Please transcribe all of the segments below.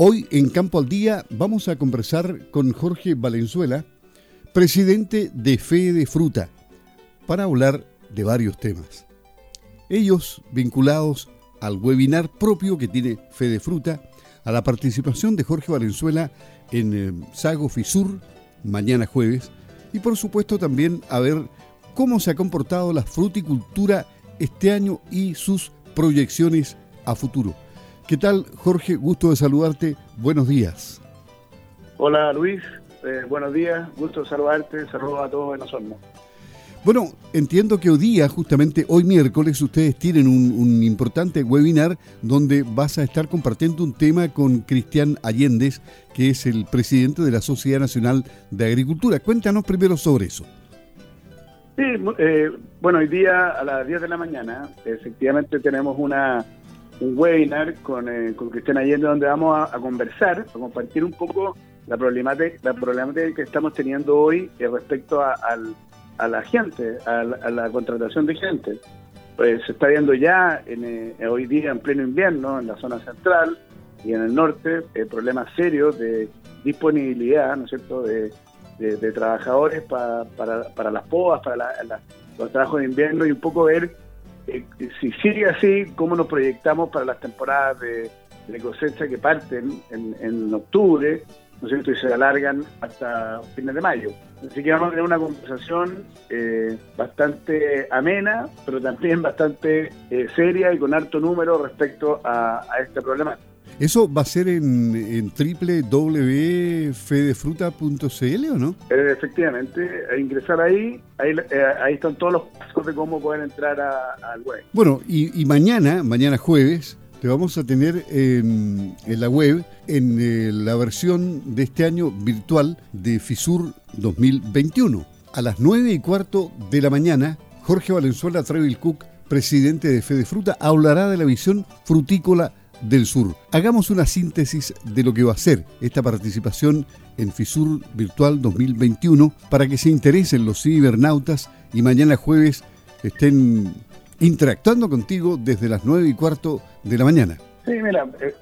Hoy en Campo al Día vamos a conversar con Jorge Valenzuela, presidente de Fe de Fruta, para hablar de varios temas. Ellos vinculados al webinar propio que tiene Fe de Fruta, a la participación de Jorge Valenzuela en eh, Sago Fisur, mañana jueves, y por supuesto también a ver cómo se ha comportado la fruticultura este año y sus proyecciones a futuro. ¿Qué tal, Jorge? Gusto de saludarte. Buenos días. Hola, Luis. Eh, buenos días. Gusto de saludarte. Saludos a todos en Osorno. Bueno, entiendo que hoy día, justamente hoy miércoles, ustedes tienen un, importante webinar donde vas a estar compartiendo un tema con Cristian Allendez, que es el presidente de la Sociedad Nacional de Agricultura. Cuéntanos primero sobre eso. Sí, eh, bueno, hoy día a las 10 de la mañana, efectivamente tenemos una, un webinar con, eh, con Cristian Allende donde vamos a, conversar, a compartir un poco la problemática, la problemática que estamos teniendo hoy eh, respecto al a la gente, a la, contratación de gente. Pues se está viendo ya en, eh, hoy día en pleno invierno en la zona central y en el norte eh, problemas serios de disponibilidad, ¿no es cierto?, de, de, trabajadores para, para las podas, para los trabajos de invierno y un poco ver eh, si sigue así, cómo nos proyectamos para las temporadas de, cosecha que parten en, en octubre ¿no cierto? Y se alargan hasta fines de mayo. Así que vamos a tener una conversación eh, bastante amena, pero también bastante eh, seria y con alto número respecto a, este problema. ¿Eso va a ser en, en www.fedefruta.cl o no? Eh, efectivamente, ingresar ahí, ahí, ahí, están todos los pasos de cómo poder entrar al web. Bueno, y, y mañana, mañana jueves, te vamos a tener en, la web, en eh, la versión de este año virtual de FISUR 2021. A las 9 y cuarto de la mañana, Jorge Valenzuela Treville Cook, presidente de Fede Fruta, hablará de la visión frutícola del sur. Hagamos una síntesis de lo que va a ser esta participación en FISUR Virtual 2021 para que se interesen los cibernautas y mañana jueves estén interactuando contigo desde las 9 y cuarto de la mañana. Sí, mira, eh,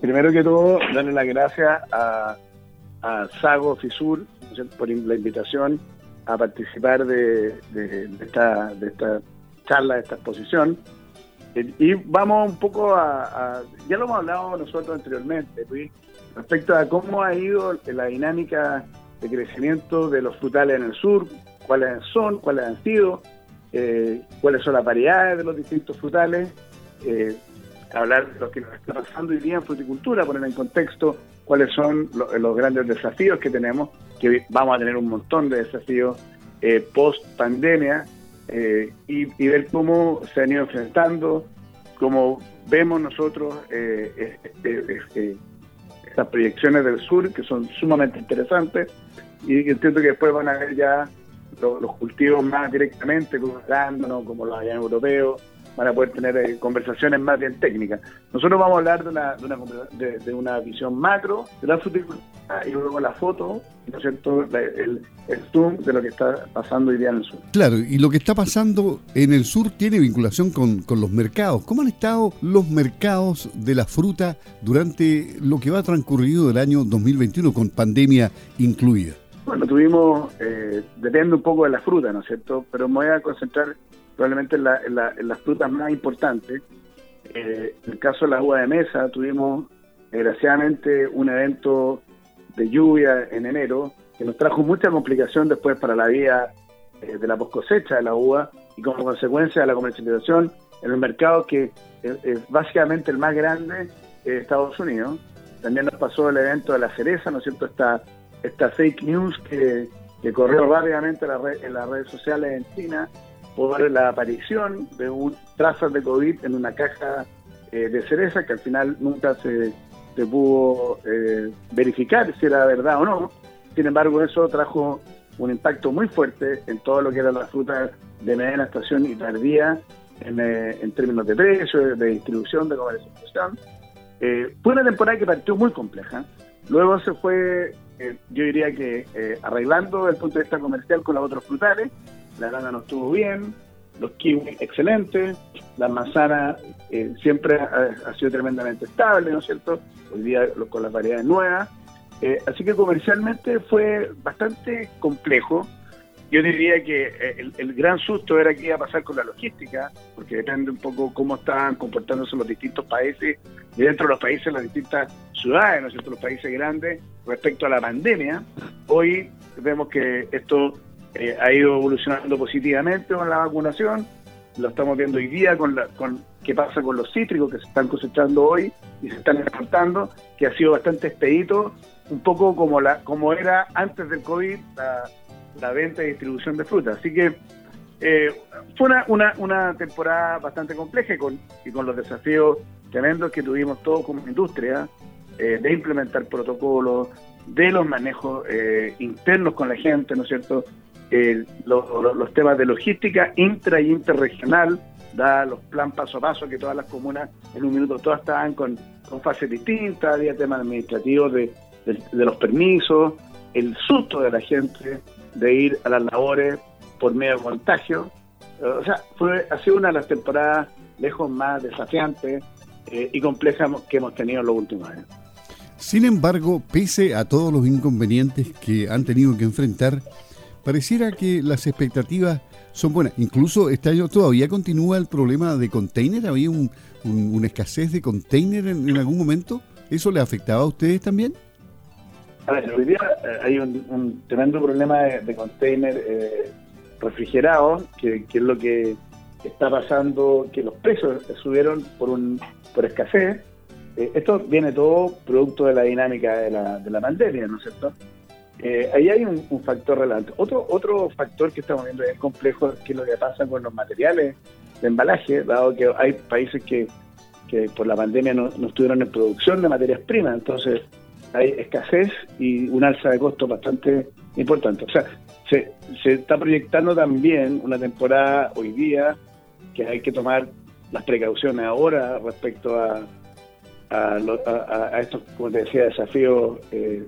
primero que todo, darle las gracias a, Sago Fisur por la invitación a participar de, esta, de esta charla, de esta exposición. Eh, y vamos un poco a, ya lo hemos hablado nosotros anteriormente, respecto a cómo ha ido la dinámica de crecimiento de los frutales en el sur, cuáles son, cuáles han sido, eh, cuáles son las variedades de los distintos frutales, eh, hablar de lo que nos está pasando hoy día en fruticultura, poner en contexto cuáles son los grandes desafíos que tenemos, que vamos a tener un montón de desafíos eh, post pandemia, y, ver cómo se han ido enfrentando, cómo vemos nosotros estas proyecciones del sur, que son sumamente interesantes, y entiendo que después van a ver ya los, cultivos más directamente, como el arándano, como los allá europeos, para poder tener eh, conversaciones más bien técnicas. Nosotros vamos a hablar de una, de una, de, una visión macro de la fruticultura y luego la foto, ¿no es cierto?, el, el, zoom de lo que está pasando hoy día en el sur. Claro, y lo que está pasando en el sur tiene vinculación con, con los mercados. ¿Cómo han estado los mercados de la fruta durante lo que va transcurrido del año 2021 con pandemia incluida? Bueno, tuvimos, eh, depende un poco de la fruta, ¿no es cierto? Pero me voy a concentrar probablemente en, las frutas más importantes. Eh, en el caso de la uva de mesa, tuvimos desgraciadamente un evento de lluvia en enero que nos trajo mucha complicación después para la vía eh, de la post cosecha de la uva y como consecuencia de la comercialización en un mercado que es, básicamente el más grande de Estados Unidos. También nos pasó el evento de la cereza, ¿no es cierto? Esta esta fake news que, corrió rápidamente en, las redes sociales en China por la aparición de un trazas de COVID en una caja eh, de cereza que al final nunca se, pudo eh, verificar si era verdad o no. Sin embargo, eso trajo un impacto muy fuerte en todo lo que era la fruta de mediana estación y tardía en, eh, términos de precio, de distribución, de comercialización. fue una temporada que partió muy compleja. Luego se fue eh, yo diría que eh, arreglando el punto de vista comercial con las otros frutales, la lana no estuvo bien, los kiwis excelentes, la manzana eh, siempre ha, sido tremendamente estable, ¿no es cierto? Hoy día con las variedades nuevas. Eh, así que comercialmente fue bastante complejo. Yo diría que eh, el, gran susto era qué iba a pasar con la logística, porque depende un poco cómo estaban comportándose los distintos países y dentro de los países las distintas ciudades, ¿no es cierto?, los países grandes respecto a la pandemia. Hoy vemos que esto eh, ha ido evolucionando positivamente con la vacunación, lo estamos viendo hoy día con, la, con qué pasa con los cítricos que se están cosechando hoy y se están exportando, que ha sido bastante expedito, un poco como la como era antes del COVID la, la venta y distribución de fruta. Así que eh, fue una, una, temporada bastante compleja y con, y con los desafíos tremendos que tuvimos todos como industria eh, de implementar protocolos, de los manejos eh, internos con la gente, ¿no es cierto? los, temas de logística intra y interregional, da los plan paso a paso que todas las comunas en un minuto todas estaban con, con fases distintas, había temas administrativos de, de los permisos, el susto de la gente, de ir a las labores por medio de contagio. O sea, fue, ha sido una de las temporadas lejos más desafiantes eh, y complejas que hemos tenido en los últimos años. Sin embargo, pese a todos los inconvenientes que han tenido que enfrentar, pareciera que las expectativas son buenas. Incluso este año todavía continúa el problema de container. ¿Había una escasez de container en, algún momento? ¿Eso le afectaba a ustedes también? Hoy día eh, hay un, tremendo problema de, container eh, refrigerado, que, es lo que está pasando, que los precios subieron por, un, por escasez. Eh, esto viene todo producto de la dinámica de la, de la pandemia, ¿no es cierto? ahí hay un, factor relevante. Otro, otro factor que estamos viendo es complejo, que es lo que pasa con los materiales de embalaje, dado que hay países que, que por la pandemia no, no estuvieron en producción de materias primas, entonces hay escasez y un alza de costos bastante importante. O sea, se, se está proyectando también una temporada hoy día que hay que tomar las precauciones ahora respecto a, a, estos, como te decía, desafíos eh,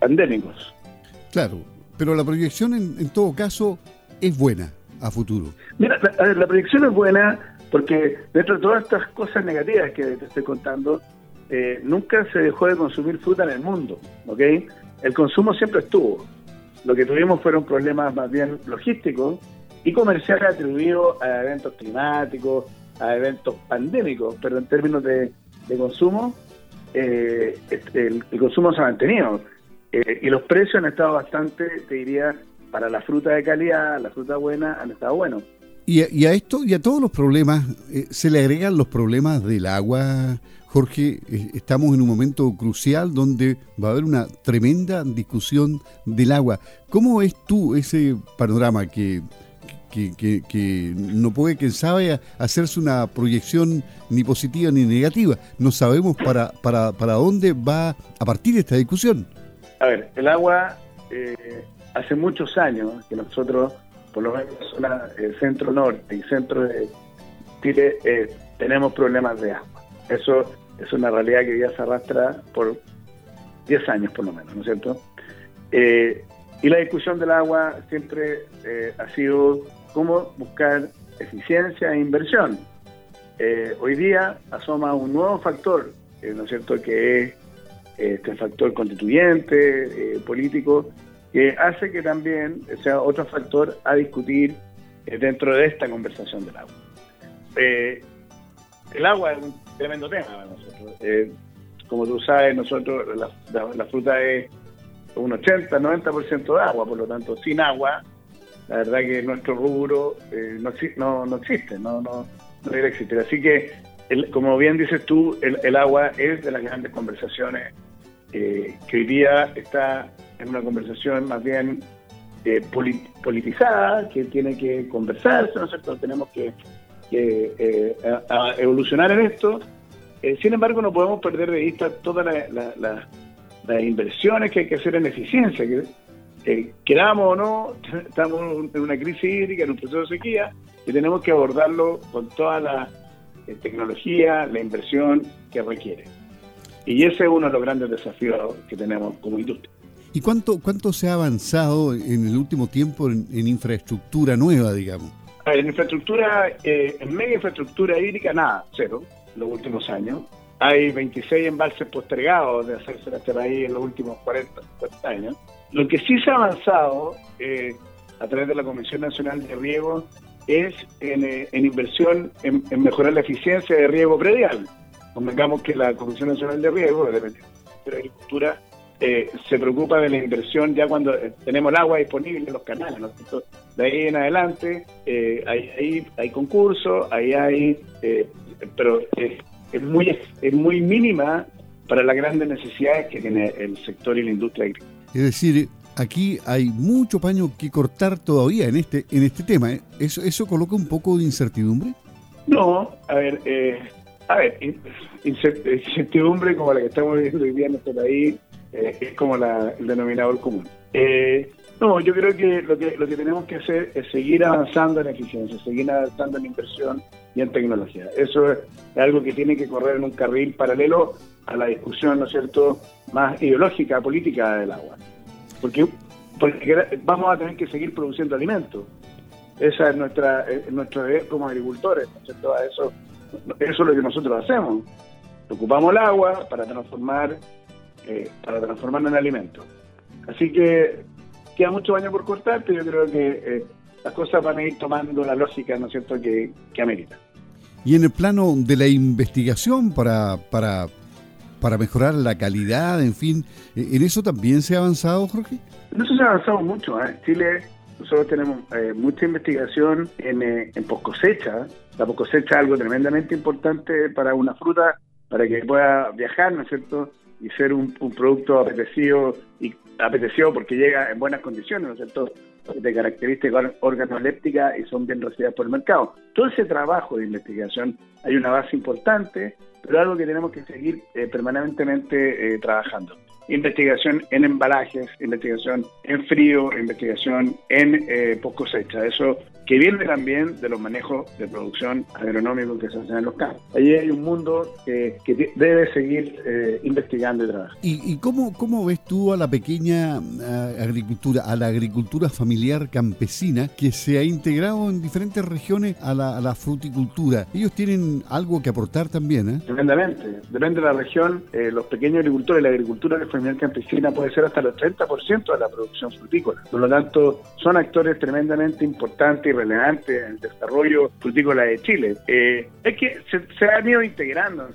pandémicos. Claro, pero la proyección en, en, todo caso es buena a futuro. Mira, la, la proyección es buena porque dentro de todas estas cosas negativas que te estoy contando, eh, nunca se dejó de consumir fruta en el mundo, ¿ok? El consumo siempre estuvo. Lo que tuvimos fueron problemas más bien logísticos y comerciales atribuidos a eventos climáticos, a eventos pandémicos, pero en términos de, consumo, eh, el, consumo se ha mantenido. Eh, y los precios han estado bastante, te diría, para la fruta de calidad, la fruta buena, han estado buenos. Y a, esto y a todos los problemas se le agregan los problemas del agua, Jorge, eh, estamos en un momento crucial donde va a haber una tremenda discusión del agua. ¿Cómo ves tú ese panorama que, que, no puede, quien sabe, hacerse una proyección ni positiva ni negativa? No sabemos para, para, para dónde va a partir esta discusión. A ver, el agua, eh, hace muchos años que nosotros, por lo menos en la eh, centro-norte y centro de Chile, tenemos problemas de agua. Eso es una realidad que ya se arrastra por 10 años por lo menos, ¿no es cierto? Eh, y la discusión del agua siempre eh, ha sido cómo buscar eficiencia e inversión. Eh, hoy día asoma un nuevo factor, ¿no es cierto?, que es este factor constituyente, político, que hace que también sea otro factor a discutir dentro de esta conversación del agua. el agua es un tremendo tema para nosotros. Eh, como tú sabes, nosotros la, fruta es un 80, 90% de agua, por lo tanto, sin agua, la verdad que nuestro rubro eh, no, no, no, existe, no, no, no debe existir. Así que, como bien dices tú, el, agua es de las grandes conversaciones eh, que hoy día está en una conversación más bien politizada, que tiene que conversarse, ¿no es cierto? Tenemos que eh, evolucionar en esto. Eh, sin embargo, no podemos perder de vista todas las inversiones que hay que hacer en eficiencia. Que, queramos o no, estamos en una crisis hídrica, en un proceso de sequía, y tenemos que abordarlo con toda la eh, tecnología, la inversión que requiere. Y ese es uno de los grandes desafíos que tenemos como industria. ¿Y cuánto, cuánto se ha avanzado en el último tiempo en infraestructura nueva, digamos? en infraestructura, eh, en mega infraestructura hídrica, nada, cero, los últimos años. Hay 26 embalses postergados de hacerse en este país en los últimos 40, 50 años. Lo que sí se ha avanzado eh, a través de la Comisión Nacional de Riego es en, eh, inversión en, mejorar la eficiencia de riego predial. Convengamos que la Comisión Nacional de Riego, de la Agricultura, eh, se preocupa de la inversión ya cuando eh, tenemos el agua disponible en los canales. De ahí en adelante eh, hay, hay, concursos, ahí hay, pero es, muy, es muy mínima para las grandes necesidades que tiene el sector y la industria agrícola. Es decir, aquí hay mucho paño que cortar todavía en este en este tema. ¿Eso, ¿Eso coloca un poco de incertidumbre? No, a ver, a ver, incertidumbre como la que estamos viviendo hoy día en este país eh, es como el denominador común. Eh, no, yo creo que lo, que lo que tenemos que hacer es seguir avanzando en eficiencia, seguir avanzando en inversión y en tecnología. Eso es algo que tiene que correr en un carril paralelo a la discusión, ¿no es cierto?, más ideológica, política del agua. Porque, porque vamos a tener que seguir produciendo alimentos. Esa es nuestra nuestro deber como agricultores, ¿no es cierto? Eso, eso es lo que nosotros hacemos. Ocupamos el agua para transformar eh, para transformarlo en alimento. Así que queda mucho baño por cortar, pero yo creo que eh, las cosas van a ir tomando la lógica, ¿no es cierto?, que, que amerita. Y en el plano de la investigación para, para, para mejorar la calidad, en fin, eh, ¿en eso también se ha avanzado, Jorge? En eso se ha avanzado mucho. En Chile nosotros tenemos mucha investigación en, en post cosecha. La post cosecha es algo tremendamente importante para una fruta, para que pueda viajar, ¿no es cierto?, y ser un, producto apetecido y apetecido porque llega en buenas condiciones, ¿no es cierto? de características organolépticas y son bien recibidas por el mercado. Todo ese trabajo de investigación hay una base importante, pero algo que tenemos que seguir eh, permanentemente eh, trabajando investigación en embalajes, investigación en frío, investigación en eh, post cosecha. Eso que viene también de los manejos de producción agronómicos que se hacen en los campos. Allí hay un mundo que, debe seguir eh, investigando y trabajando. ¿Y, cómo, cómo, ves tú a la pequeña agricultura, a la agricultura familiar campesina que se ha integrado en diferentes regiones a la, fruticultura? Ellos tienen algo que aportar también, ¿eh? Tremendamente. Depende de la región, eh, los pequeños agricultores, la agricultura familiar campesina puede ser hasta el 30% de la producción frutícola. Por lo tanto, son actores tremendamente importantes y relevantes en el desarrollo frutícola de Chile. Eh, es que se, han ido integrando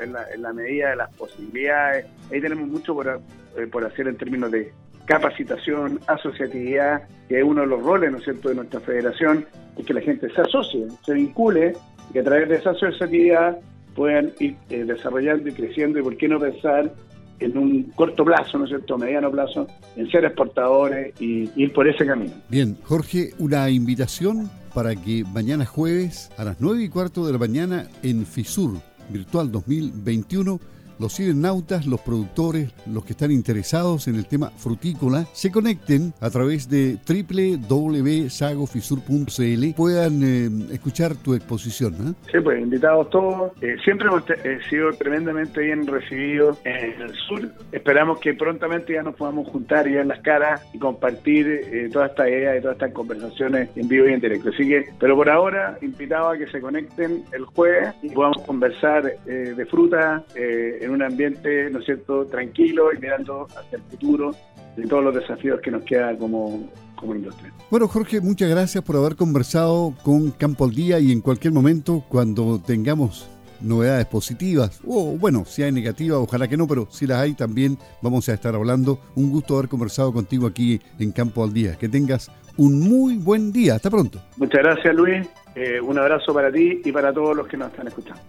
En, la, medida de las posibilidades. Ahí tenemos mucho por, eh, por hacer en términos de capacitación, asociatividad, que es uno de los roles, ¿no es cierto?, de nuestra federación, es que la gente se asocie, se vincule y a través de esa asociatividad puedan ir eh, desarrollando y creciendo y por qué no pensar en un corto plazo, ¿no es cierto?, mediano plazo, en ser exportadores y ir por ese camino. Bien, Jorge, una invitación para que mañana jueves a las 9 y cuarto de la mañana en FISUR Virtual 2021 los cibernautas, los productores, los que están interesados en el tema frutícola, se conecten a través de www.sagofisur.cl, puedan eh, escuchar tu exposición. ¿no? Sí, pues invitados todos. Eh, siempre hemos eh, sido tremendamente bien recibidos en el sur. Esperamos que prontamente ya nos podamos juntar y ver las caras y compartir toda esta idea y todas estas conversaciones en vivo y en directo. Así que, pero por ahora, invitados a que se conecten el jueves y podamos conversar de fruta en un ambiente, ¿no es cierto?, tranquilo y mirando hacia el futuro de todos los desafíos que nos quedan como, como industria. Bueno, Jorge, muchas gracias por haber conversado con Campo al Día y en cualquier momento, cuando tengamos novedades positivas, o bueno, si hay negativas, ojalá que no, pero si las hay también vamos a estar hablando. Un gusto haber conversado contigo aquí en Campo al Día. Que tengas un muy buen día. Hasta pronto. Muchas gracias, Luis. Eh, un abrazo para ti y para todos los que nos están escuchando.